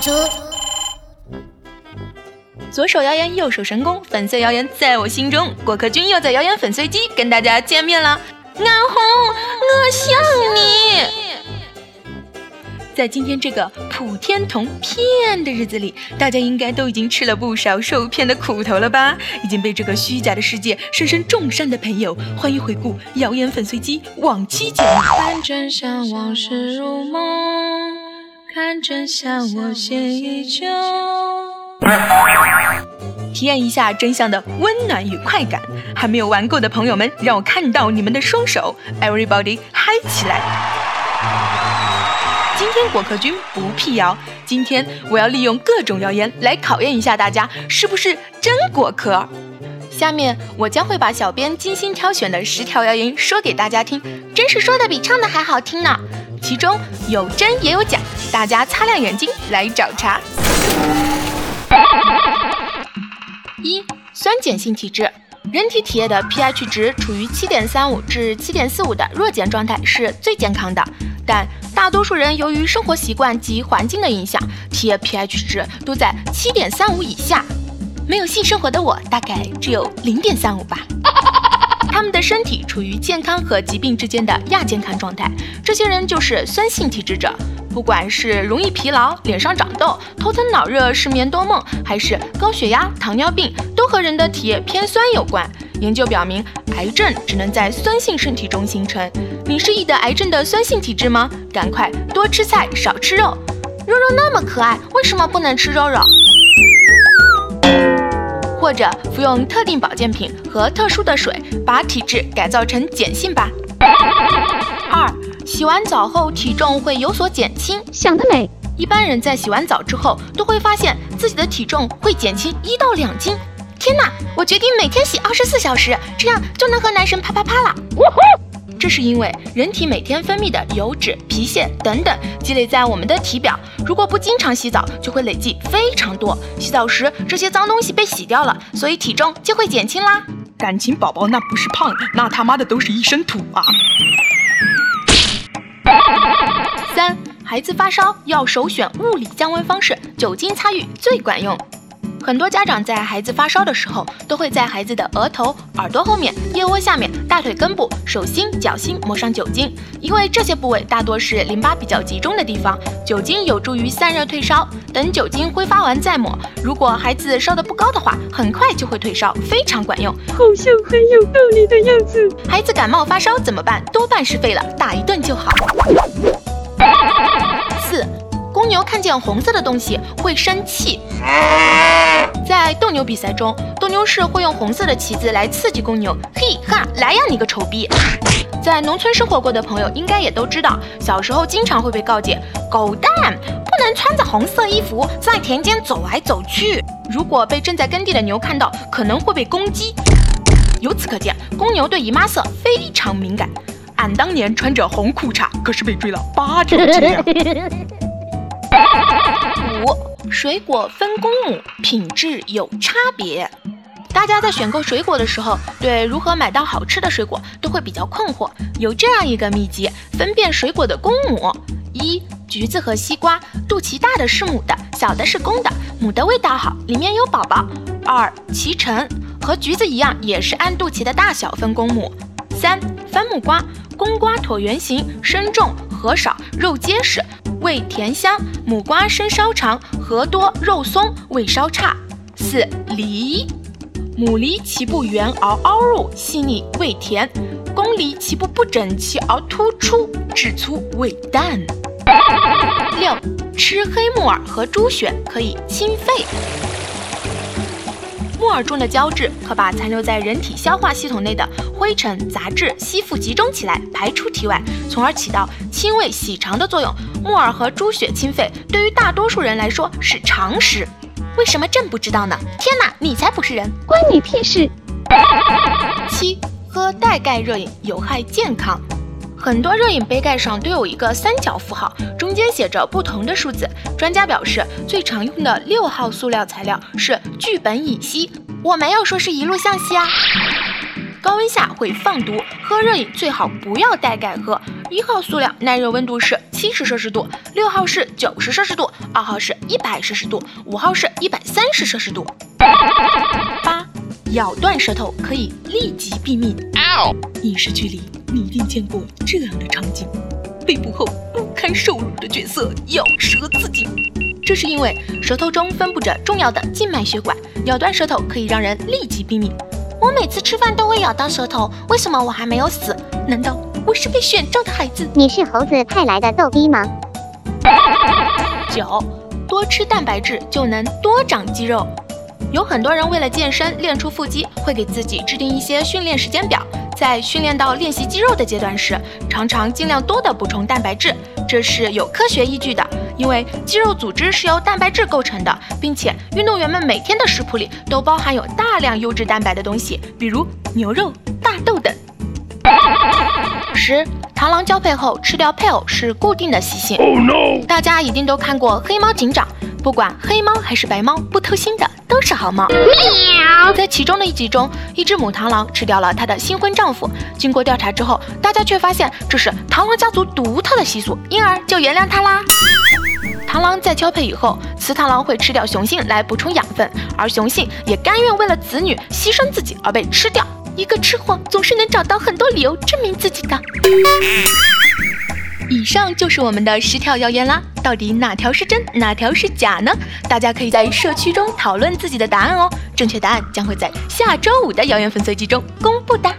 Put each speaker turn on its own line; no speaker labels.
出。
左手谣言，右手神功，粉碎谣言在我心中。果壳君又在谣言粉碎机跟大家见面了。安红，我想你。在今天这个普天同骗的日子里，大家应该都已经吃了不少受骗的苦头了吧？已经被这个虚假的世界深深重伤的朋友，欢迎回顾谣言粉碎机往期节目。看真相，往事如梦；看真相，我心依旧。体验一下真相的温暖与快感。还没有玩够的朋友们，让我看到你们的双手！Everybody，嗨起来！今天果壳君不辟谣，今天我要利用各种谣言来考验一下大家是不是真果壳。下面我将会把小编精心挑选的十条谣言说给大家听，真是说的比唱的还好听呢。其中有真也有假，大家擦亮眼睛来找茬。一、酸碱性体质，人体体液的 pH 值处于七点三五至七点四五的弱碱状态是最健康的。但大多数人由于生活习惯及环境的影响，体液 pH 值都在七点三五以下。没有性生活的我，大概只有零点三五吧。他们的身体处于健康和疾病之间的亚健康状态，这些人就是酸性体质者。不管是容易疲劳、脸上长痘、头疼脑热、失眠多梦，还是高血压、糖尿病，都和人的体液偏酸有关。研究表明，癌症只能在酸性身体中形成。你是易得癌症的酸性体质吗？赶快多吃菜，少吃肉。肉肉那么可爱，为什么不能吃肉肉？或者服用特定保健品和特殊的水，把体质改造成碱性吧。二，洗完澡后体重会有所减轻。
想得美！
一般人在洗完澡之后，都会发现自己的体重会减轻一到两斤。天哪！我决定每天洗二十四小时，这样就能和男神啪啪啪了。这是因为人体每天分泌的油脂、皮屑等等积累在我们的体表，如果不经常洗澡，就会累积非常多。洗澡时这些脏东西被洗掉了，所以体重就会减轻啦。
感情宝宝那不是胖，那他妈的都是一身土啊！
三，孩子发烧要首选物理降温方式，酒精擦浴最管用。很多家长在孩子发烧的时候，都会在孩子的额头、耳朵后面、腋窝下面、大腿根部、手心、脚心抹上酒精，因为这些部位大多是淋巴比较集中的地方，酒精有助于散热退烧。等酒精挥发完再抹。如果孩子烧得不高的话，很快就会退烧，非常管用。
好像很有道理的样子。
孩子感冒发烧怎么办？多半是废了，打一顿就好。公牛看见红色的东西会生气。在斗牛比赛中，斗牛士会用红色的旗子来刺激公牛。嘿哈，来呀你个丑逼！在农村生活过的朋友应该也都知道，小时候经常会被告诫：狗蛋不能穿着红色衣服在田间走来走去。如果被正在耕地的牛看到，可能会被攻击。由此可见，公牛对姨妈色非常敏感。俺当年穿着红裤衩，可是被追了八条街呀！水果分公母，品质有差别。大家在选购水果的时候，对如何买到好吃的水果都会比较困惑。有这样一个秘籍，分辨水果的公母：一、橘子和西瓜，肚脐大的是母的，小的是公的，母的味道好，里面有宝宝。二、脐橙和橘子一样，也是按肚脐的大小分公母。三、番木瓜，公瓜椭圆形，身重，核少，肉结实。味甜香，木瓜身稍长，核多肉松，味稍差。四梨，母梨脐部圆而凹入，细腻味甜；公梨脐部不整齐而突出，质粗味淡。六，吃黑木耳和猪血可以清肺。木耳中的胶质可把残留在人体消化系统内的灰尘、杂质吸附集中起来，排出体外，从而起到清胃洗肠的作用。木耳和猪血清肺，对于大多数人来说是常识。为什么朕不知道呢？天哪，你才不是人，
关你屁事！
七，喝带钙热饮有害健康。很多热饮杯盖上都有一个三角符号，中间写着不同的数字。专家表示，最常用的六号塑料材料是聚苯乙烯。我没有说是一路向西啊。高温下会放毒，喝热饮最好不要带盖喝。一号塑料耐热温度是七十摄氏度，六号是九十摄氏度，二号是一百摄氏度，五号是一百三十摄氏度。八，咬断舌头可以立即毙命。
影视剧里你一定见过这样的场景：被捕后不堪受辱的角色咬舌自尽。
这是因为舌头中分布着重要的静脉血管，咬断舌头可以让人立即毙命。我每次吃饭都会咬到舌头，为什么我还没有死？难道我是被选中的孩子？
你是猴子派来的逗逼吗？
九，多吃蛋白质就能多长肌肉。有很多人为了健身练出腹肌，会给自己制定一些训练时间表。在训练到练习肌肉的阶段时，常常尽量多的补充蛋白质，这是有科学依据的。因为肌肉组织是由蛋白质构成的，并且运动员们每天的食谱里都包含有大量优质蛋白的东西，比如牛肉、大豆等。十，螳螂交配后吃掉配偶是固定的习性。大家一定都看过《黑猫警长》，不管黑猫还是白猫，不偷腥的都是好猫。在其中的一集中，一只母螳螂吃掉了它的新婚丈夫。经过调查之后，大家却发现这是螳螂家族独特的习俗，因而就原谅它啦。螳螂在交配以后，雌螳螂会吃掉雄性来补充养分，而雄性也甘愿为了子女牺牲自己而被吃掉。一个吃货总是能找到很多理由证明自己的。以上就是我们的十条谣言啦，到底哪条是真，哪条是假呢？大家可以在社区中讨论自己的答案哦。正确答案将会在下周五的谣言粉碎机中公布的。